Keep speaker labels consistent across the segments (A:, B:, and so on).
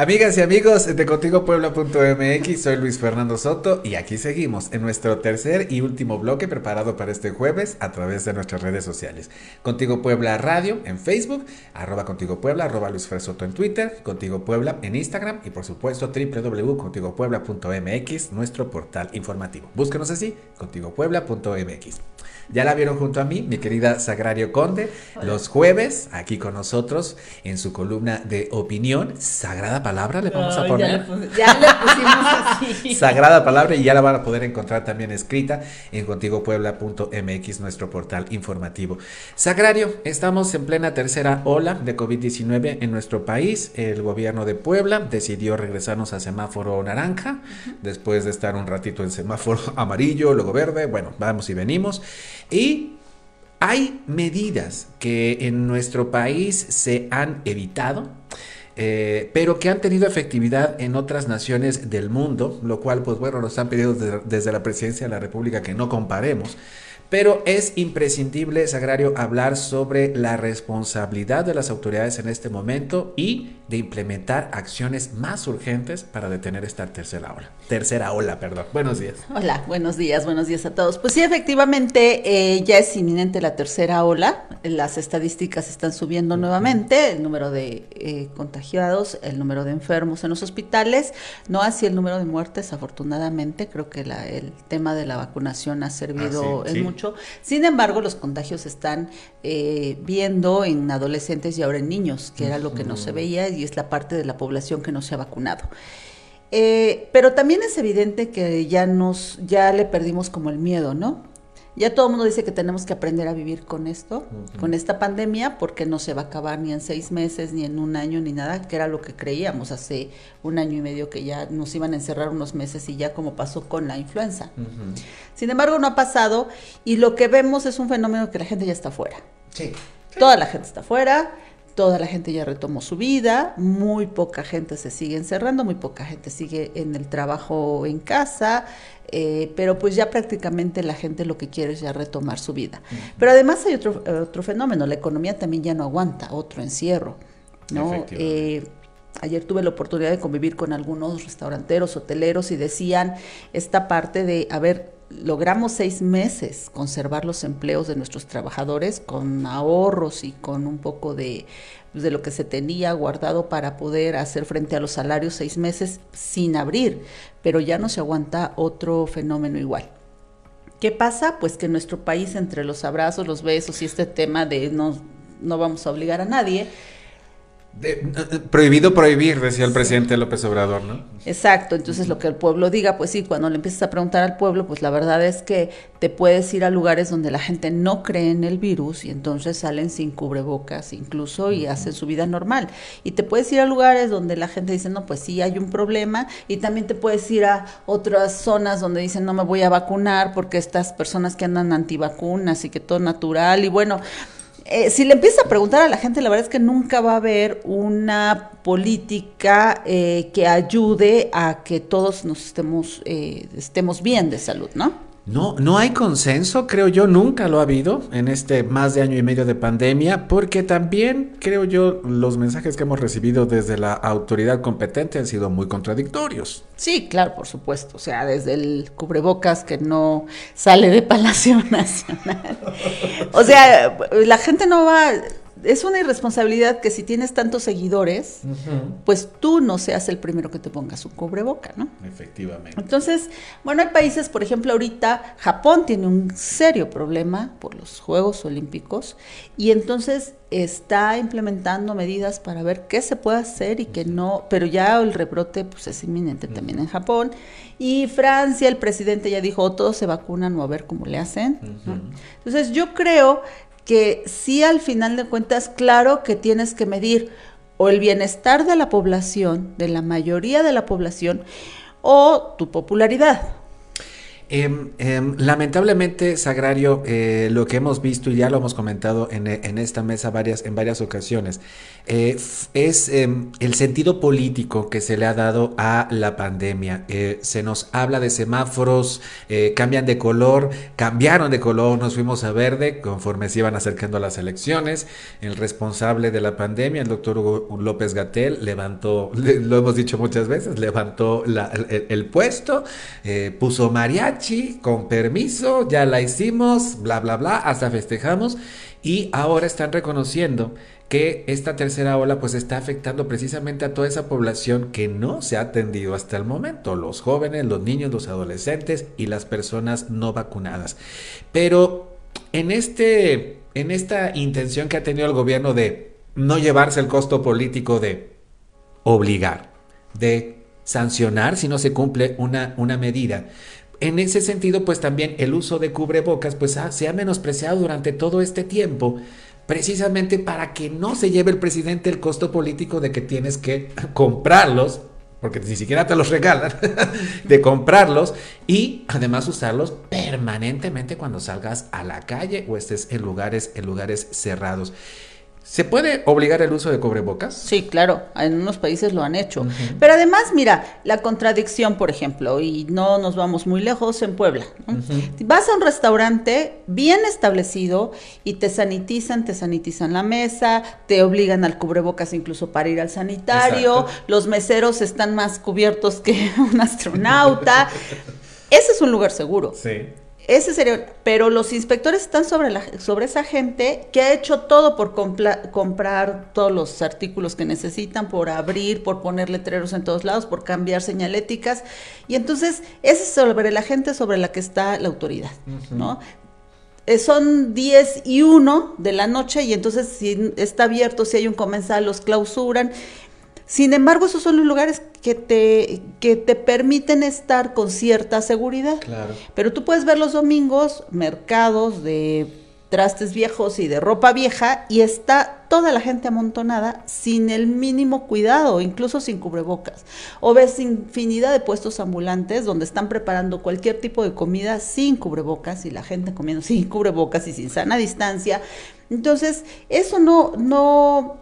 A: Amigas y amigos de contigopuebla.mx, soy Luis Fernando Soto y aquí seguimos en nuestro tercer y último bloque preparado para este jueves a través de nuestras redes sociales. Contigo Puebla Radio en Facebook, arroba Contigo Puebla, arroba Luis Fer Soto en Twitter, Contigo Puebla en Instagram y por supuesto www.contigopuebla.mx, nuestro portal informativo. Búsquenos así, contigopuebla.mx. Ya la vieron junto a mí, mi querida Sagrario Conde, los jueves aquí con nosotros en su columna de opinión. Sagrada palabra le vamos a poner.
B: Ya le, pusimos así.
A: Sagrada palabra y ya la van a poder encontrar también escrita en contigopuebla.mx, nuestro portal informativo. Sagrario, estamos en plena tercera ola de COVID-19 en nuestro país. El gobierno de Puebla decidió regresarnos a semáforo naranja después de estar un ratito en semáforo amarillo, luego verde. Bueno, vamos y venimos. Y hay medidas que en nuestro país se han evitado, eh, pero que han tenido efectividad en otras naciones del mundo, lo cual, pues bueno, nos han pedido desde la presidencia de la República que no comparemos. Pero es imprescindible, Sagrario, hablar sobre la responsabilidad de las autoridades en este momento y de implementar acciones más urgentes para detener esta tercera ola. Tercera ola, perdón. Buenos días.
B: Hola, buenos días, buenos días a todos. Pues sí, efectivamente, eh, ya es inminente la tercera ola. Las estadísticas están subiendo nuevamente, el número de eh, contagiados, el número de enfermos en los hospitales, no así el número de muertes, afortunadamente. Creo que la, el tema de la vacunación ha servido
A: Ah,
B: en
A: sí.
B: mucho. Sin embargo, los contagios se están eh, viendo en adolescentes y ahora en niños, que era lo que no se veía y es la parte de la población que no se ha vacunado. Eh, pero también es evidente que ya nos, ya le perdimos como el miedo, ¿no? Ya todo el mundo dice que tenemos que aprender a vivir con esto, con esta pandemia, porque no se va a acabar ni en seis meses, ni en un año, ni nada, que era lo que creíamos hace un año y medio que ya nos iban a encerrar unos meses y ya como pasó con la influenza. Sin embargo, no ha pasado y lo que vemos es un fenómeno que la gente ya está fuera.
A: Sí.
B: Toda la gente está fuera, toda la gente ya retomó su vida, muy poca gente se sigue encerrando, muy poca gente sigue en el trabajo en casa, eh, pero pues ya prácticamente la gente lo que quiere es ya retomar su vida. Pero además hay otro, eh, otro fenómeno, la economía también ya no aguanta, otro encierro. Eh, Ayer tuve la oportunidad de convivir con algunos restauranteros, hoteleros y decían esta parte de, a ver, logramos seis meses conservar los empleos de nuestros trabajadores con ahorros y con un poco de, pues, de lo que se tenía guardado para poder hacer frente a los salarios seis meses sin abrir, pero ya no se aguanta otro fenómeno igual. ¿Qué pasa? Pues que en nuestro país, entre los abrazos, los besos y este tema de no, no vamos a obligar a nadie,
A: De- eh, prohibido prohibir, decía el presidente López Obrador, ¿no?
B: Exacto, entonces lo que el pueblo diga, pues sí, cuando le empiezas a preguntar al pueblo, pues la verdad es que te puedes ir a lugares donde la gente no cree en el virus y entonces salen sin cubrebocas incluso y hacen su vida normal. Y te puedes ir a lugares donde la gente dice, no, pues sí, hay un problema y también te puedes ir a otras zonas donde dicen, no me voy a vacunar porque estas personas que andan antivacunas y que todo natural y bueno, eh, si le empiezas a preguntar a la gente, la verdad es que nunca va a haber una política eh, que ayude a que todos nos estemos, eh, estemos bien de salud, ¿no?
A: No, no hay consenso, creo yo, nunca lo ha habido en este más de año y medio de pandemia, porque también creo yo los mensajes que hemos recibido desde la autoridad competente han sido muy contradictorios.
B: Sí, claro, por supuesto. O sea, desde el cubrebocas que no sale de Palacio Nacional. O sea, la gente no va. Es una irresponsabilidad que si tienes tantos seguidores, pues tú no seas el primero que te pongas un cubreboca, ¿no?
A: Efectivamente.
B: Entonces, bueno, hay países, por ejemplo, ahorita Japón tiene un serio problema por los Juegos Olímpicos y entonces está implementando medidas para ver qué se puede hacer y qué no, pero ya el rebrote pues es inminente también en Japón. Y Francia, el presidente ya dijo, o todos se vacunan o a ver cómo le hacen. Entonces, yo creo que sí al final de cuentas, claro que tienes que medir o el bienestar de la población, de la mayoría de la población, o tu popularidad.
A: Em, em, lamentablemente, Sagrario, eh, lo que hemos visto y ya lo hemos comentado en, esta mesa varias, en varias ocasiones, eh, es em, el sentido político que se le ha dado a la pandemia. Eh, se nos habla de semáforos, cambian de color, cambiaron de color, nos fuimos a verde conforme se iban acercando las elecciones. El responsable de la pandemia, el doctor López Gatel, levantó, lo hemos dicho muchas veces, levantó el, el, puesto, puso mariachi con permiso, ya la hicimos, bla, bla, bla, hasta festejamos y ahora están reconociendo que esta tercera ola pues está afectando precisamente a toda esa población que no se ha atendido hasta el momento, los jóvenes, los niños, los adolescentes y las personas no vacunadas. Pero en este en esta intención que ha tenido el gobierno de no llevarse el costo político de obligar, de sancionar si no se cumple una, una medida, en ese sentido, pues también el uso de cubrebocas pues se ha menospreciado durante todo este tiempo, precisamente para que no se lleve el presidente el costo político de que tienes que comprarlos, porque ni siquiera te los regalan, de comprarlos y además usarlos permanentemente cuando salgas a la calle o estés en lugares, en lugares cerrados. ¿Se puede obligar el uso de cubrebocas?
B: Sí, claro, en unos países lo han hecho. Pero además, mira, la contradicción, por ejemplo, y no nos vamos muy lejos, en Puebla. Vas a un restaurante bien establecido y te sanitizan, te sanitizan la mesa, te obligan al cubrebocas incluso para ir al sanitario, los meseros están más cubiertos que un astronauta. Ese es un lugar seguro. Sí. Ese sería, pero los inspectores están sobre, la, sobre esa gente que ha hecho todo por comprar todos los artículos que necesitan, por abrir, por poner letreros en todos lados, por cambiar señaléticas. Y entonces, ese es sobre la gente sobre la que está la autoridad, ¿no? Eh, son 10 y 1 de la noche y entonces si está abierto, si hay un comensal, los clausuran. Sin embargo, esos son los lugares que te, que te permiten estar con cierta seguridad. Claro. Pero tú puedes ver los domingos mercados de trastes viejos y de ropa vieja y está toda la gente amontonada sin el mínimo cuidado, incluso sin cubrebocas. O ves infinidad de puestos ambulantes donde están preparando cualquier tipo de comida sin cubrebocas y la gente comiendo sin cubrebocas y sin sana distancia. Entonces, eso no, no,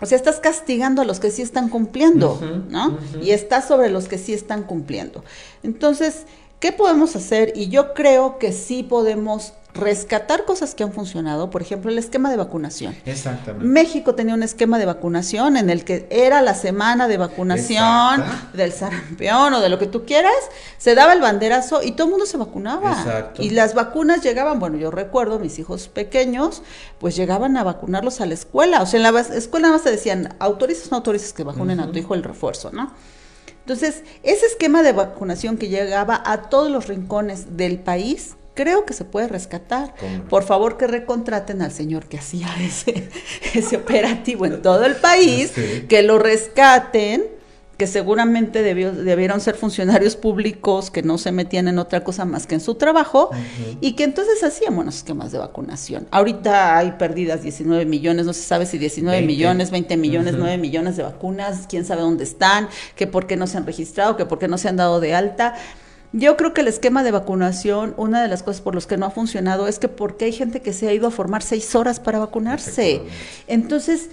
B: o sea, estás castigando a los que sí están cumpliendo, ¿no? Y estás sobre los que sí están cumpliendo. Entonces, ¿qué podemos hacer? Y yo creo que sí podemos rescatar cosas que han funcionado, por ejemplo, el esquema de vacunación. Exactamente. México tenía un esquema de vacunación en el que era la semana de vacunación del sarampión o de lo que tú quieras, se daba el banderazo y todo el mundo se vacunaba. Exacto. Y las vacunas llegaban, bueno, yo recuerdo mis hijos pequeños, pues llegaban a vacunarlos a la escuela, o sea, en la escuela nada más te decían, autorizas o no autorizas que vacunen a tu hijo el refuerzo, ¿no? Entonces, ese esquema de vacunación que llegaba a todos los rincones del país, creo que se puede rescatar. Por favor, que recontraten al señor que hacía ese, ese operativo en todo el país, que lo rescaten, que seguramente debió, debieron ser funcionarios públicos que no se metían en otra cosa más que en su trabajo y que entonces hacían buenos esquemas de vacunación. Ahorita hay perdidas 19 millones, no se sabe si 19 millones, 20 millones, 9 millones de vacunas, quién sabe dónde están, que por qué no se han registrado, que por qué no se han dado de alta. Yo creo que el esquema de vacunación, una de las cosas por las que no ha funcionado es que porque hay gente que se ha ido a formar seis horas para vacunarse. Entonces,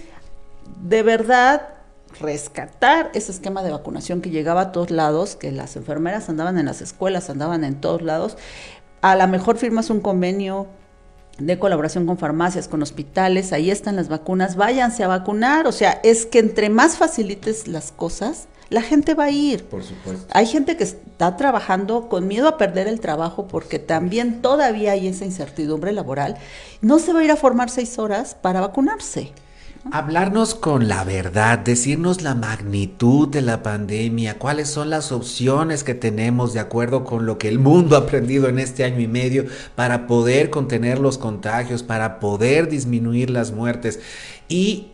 B: de verdad, rescatar ese esquema de vacunación que llegaba a todos lados, que las enfermeras andaban en las escuelas, andaban en todos lados. A lo mejor firmas un convenio de colaboración con farmacias, con hospitales, ahí están las vacunas, váyanse a vacunar. O sea, es que entre más facilites las cosas, la gente va a ir. Por supuesto. Hay gente que está trabajando con miedo a perder el trabajo porque también todavía hay esa incertidumbre laboral. No se va a ir a formar seis horas para vacunarse.
A: Hablarnos con la verdad, decirnos la magnitud de la pandemia, cuáles son las opciones que tenemos de acuerdo con lo que el mundo ha aprendido en este año y medio para poder contener los contagios, para poder disminuir las muertes. Y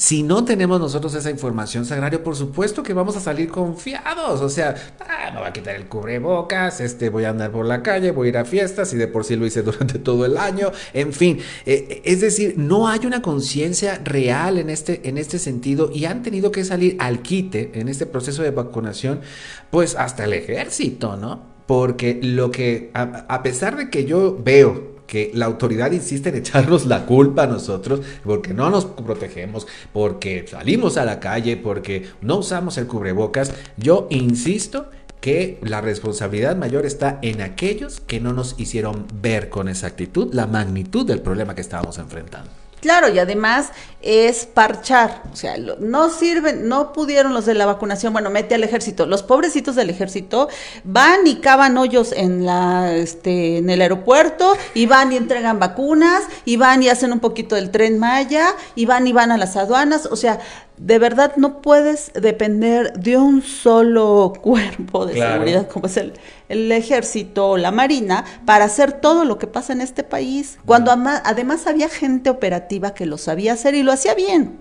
A: si no tenemos nosotros esa información, Sagrario, por supuesto que vamos a salir confiados. O sea, ah, me voy a quitar el cubrebocas, este, voy a andar por la calle, voy a ir a fiestas y de por sí lo hice durante todo el año. En fin, eh, es decir, no hay una conciencia real en este, en este sentido y han tenido que salir al quite en este proceso de vacunación, pues hasta el ejército, ¿no? Porque lo que, a, pesar de que yo veo que la autoridad insiste en echarnos la culpa a nosotros porque no nos protegemos, porque salimos a la calle, porque no usamos el cubrebocas, yo insisto que la responsabilidad mayor está en aquellos que no nos hicieron ver con exactitud la magnitud del problema que estábamos enfrentando.
B: Claro, y además es parchar, o sea, no sirven, no pudieron los de la vacunación, bueno, mete al ejército, los pobrecitos del ejército van y cavan hoyos en la, este, en el aeropuerto, y van y entregan vacunas, y van y hacen un poquito del tren Maya, y van y van a las aduanas, o sea, de verdad no puedes depender de un solo cuerpo de seguridad como es el, el, ejército o la marina para hacer todo lo que pasa en este país, cuando además había gente operativa que lo sabía hacer y lo hacía bien.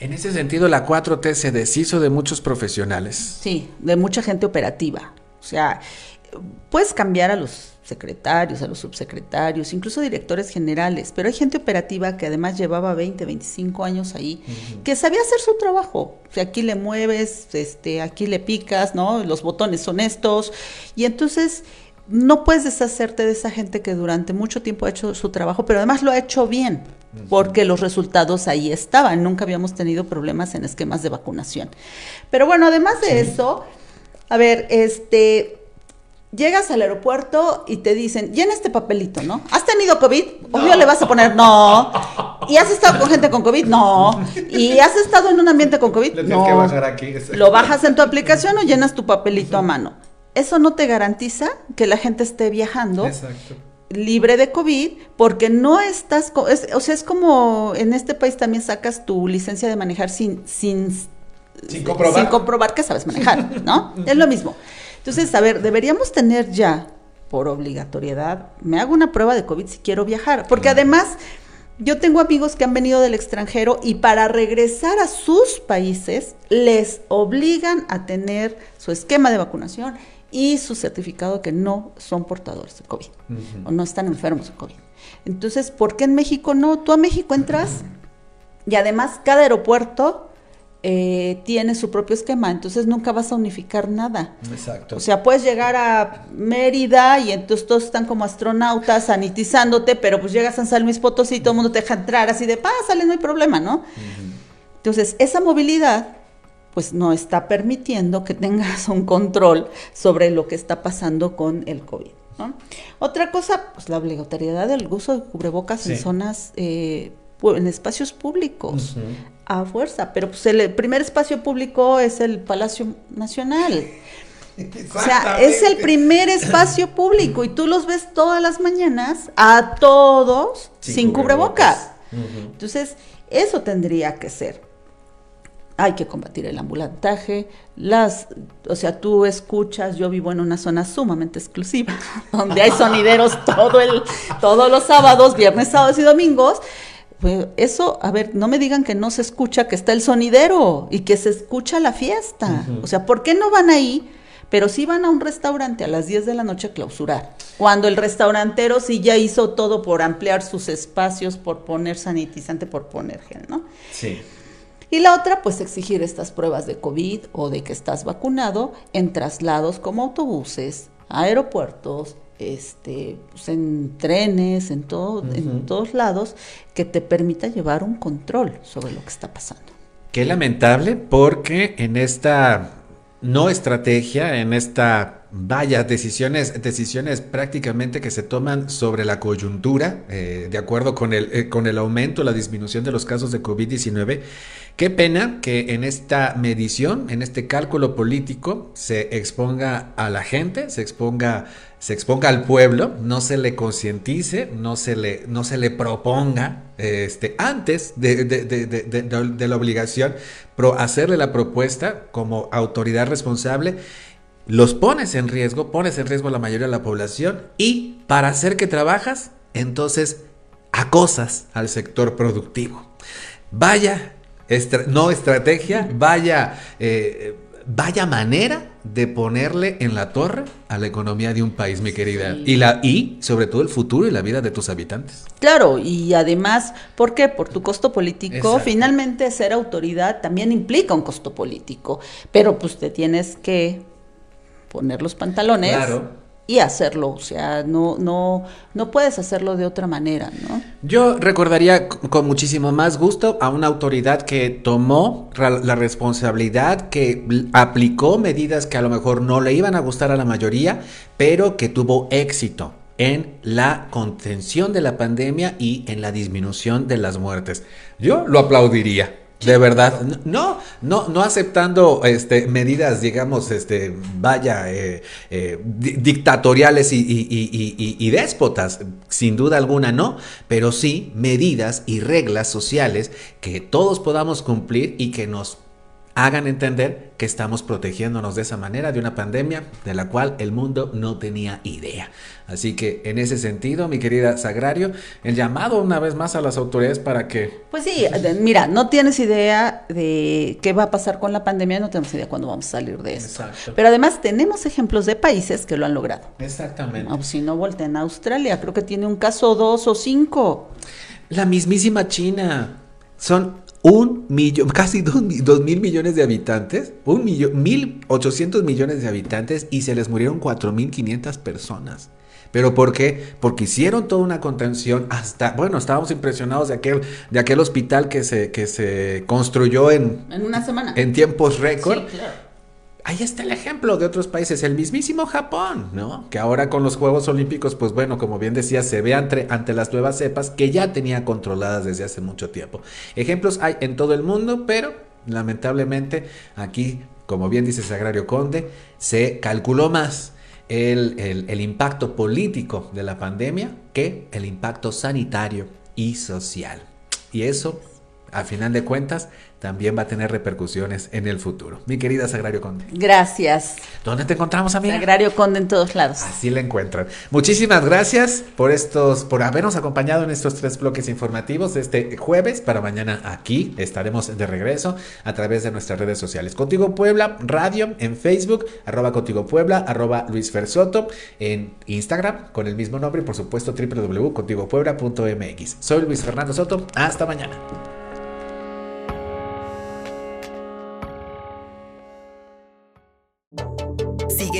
A: En ese sentido, la 4T se deshizo de muchos profesionales.
B: Sí, de mucha gente operativa. O sea, puedes cambiar a los secretarios, a los subsecretarios, incluso directores generales, pero hay gente operativa que además llevaba 20, 25 años ahí, que sabía hacer su trabajo. O sea, aquí le mueves, este, aquí le picas, ¿no? Los botones son estos. Y entonces no puedes deshacerte de esa gente que durante mucho tiempo ha hecho su trabajo, pero además lo ha hecho bien, porque los resultados ahí estaban. Nunca habíamos tenido problemas en esquemas de vacunación. Pero bueno, además de eso, a ver, este llegas al aeropuerto y te dicen, llena este papelito, ¿no? ¿Has tenido COVID? Obvio le vas a poner no. ¿Y has estado con gente con COVID? No. ¿Y has estado en un ambiente con COVID? no. Que bajar aquí. Lo bajas en tu aplicación o llenas tu papelito a mano. Eso no te garantiza que la gente esté viajando. libre de COVID, porque no estás, o sea, es como en este país también sacas tu licencia de manejar sin, sin,
A: sin comprobar,
B: sin comprobar que sabes manejar, ¿no? es lo mismo. Entonces, a ver, deberíamos tener ya, por obligatoriedad, me hago una prueba de COVID si quiero viajar, porque además yo tengo amigos que han venido del extranjero y para regresar a sus países les obligan a tener su esquema de vacunación y su certificado que no son portadores de COVID o no están enfermos de COVID. Entonces, ¿por qué en México no? Tú a México entras y además cada aeropuerto eh, tiene su propio esquema, entonces nunca vas a unificar nada.
A: Exacto.
B: O sea, puedes llegar a Mérida y entonces todos están como astronautas sanitizándote, pero pues llegas a San Luis Potosí y todo el mundo te deja entrar así de pásale, no hay problema, ¿no? Entonces, esa movilidad pues no está permitiendo que tengas un control sobre lo que está pasando con el COVID. Otra cosa, pues la obligatoriedad del uso de cubrebocas en zonas, eh, en espacios públicos a fuerza, pero pues el primer espacio público es el Palacio Nacional. O sea, es el primer espacio público y tú los ves todas las mañanas a todos sin, cubrebocas. Entonces, eso tendría que ser. Hay que combatir el ambulantaje, las, o sea, tú escuchas, yo vivo en una zona sumamente exclusiva, donde hay sonideros todo el, todos los sábados, viernes, sábados y domingos, pues eso, a ver, no me digan que no se escucha, que está el sonidero y que se escucha la fiesta. O sea, ¿por qué no van ahí? Pero sí van a un restaurante a las 10 de la noche a clausurar. Cuando el restaurantero sí ya hizo todo por ampliar sus espacios, por poner sanitizante, por poner gel, ¿no?
A: Sí.
B: Y la otra, pues exigir estas pruebas de COVID o de que estás vacunado en traslados como autobuses, aeropuertos, este, pues en trenes, en, todo, en todos lados, que te permita llevar un control sobre lo que está pasando.
A: Qué lamentable porque en esta no estrategia, en esta vaya decisiones, decisiones prácticamente que se toman sobre la coyuntura, eh, de acuerdo con el, eh, con el aumento, la disminución de los casos de COVID-19, Qué pena que en esta medición, en este cálculo político, se exponga a la gente, se exponga, se exponga al pueblo, no se le concientice, no se le, no se le proponga este, antes de, la obligación hacerle la propuesta como autoridad responsable. Los pones en riesgo, pones en riesgo a la mayoría de la población y para hacer que trabajas, entonces acosas al sector productivo. Vaya no estrategia, vaya, eh, vaya manera de ponerle en la torre a la economía de un país, mi querida. Y, la, y sobre todo el futuro y la vida de tus habitantes.
B: Claro, y además, ¿por qué? Por tu costo político. Finalmente, ser autoridad también implica un costo político, pero pues te tienes que poner los pantalones. Y hacerlo, o sea, no, no, no puedes hacerlo de otra manera, ¿no?
A: Yo recordaría con muchísimo más gusto a una autoridad que tomó la responsabilidad, que aplicó medidas que a lo mejor no le iban a gustar a la mayoría, pero que tuvo éxito en la contención de la pandemia y en la disminución de las muertes. Yo lo aplaudiría. De verdad, no, no, no aceptando este, medidas, digamos, este, vaya, eh, eh, dictatoriales y, y, déspotas, sin duda alguna no, pero sí medidas y reglas sociales que todos podamos cumplir y que nos hagan entender que estamos protegiéndonos de esa manera de una pandemia de la cual el mundo no tenía idea. Así que en ese sentido, mi querida Sagrario, el llamado una vez más a las autoridades para que...
B: Pues sí, mira, no tienes idea de qué va a pasar con la pandemia, no tenemos idea cuándo vamos a salir de eso. Pero además tenemos ejemplos de países que lo han logrado.
A: Exactamente.
B: si no, volteen a Australia, creo que tiene un caso dos o cinco.
A: La mismísima China. Son un millón, casi dos, mil millones de habitantes, un millón, mil ochocientos millones de habitantes y se les murieron cuatro mil quinientas personas. ¿Pero por qué? Porque hicieron toda una contención hasta, bueno, estábamos impresionados de aquel, de aquel hospital que se, que se construyó en,
B: en una semana.
A: En tiempos récord. Sí, claro ahí está el ejemplo de otros países, el mismísimo Japón, ¿no? Que ahora con los Juegos Olímpicos, pues bueno, como bien decía, se ve ante, ante las nuevas cepas que ya tenía controladas desde hace mucho tiempo. Ejemplos hay en todo el mundo, pero lamentablemente aquí, como bien dice Sagrario Conde, se calculó más el, el impacto político de la pandemia que el impacto sanitario y social. Y eso, a final de cuentas, también va a tener repercusiones en el futuro. Mi querida Sagrario Conde.
B: Gracias.
A: ¿Dónde te encontramos, amiga?
B: Sagrario Conde en todos lados.
A: Así la encuentran. Muchísimas gracias por estos, por habernos acompañado en estos tres bloques informativos este jueves. Para mañana aquí estaremos de regreso a través de nuestras redes sociales. Contigo Puebla Radio en Facebook, arroba Contigo Puebla, arroba Luis Fersoto, en Instagram con el mismo nombre y por supuesto www.contigopuebla.mx. Soy Luis Fernando Soto. Hasta mañana.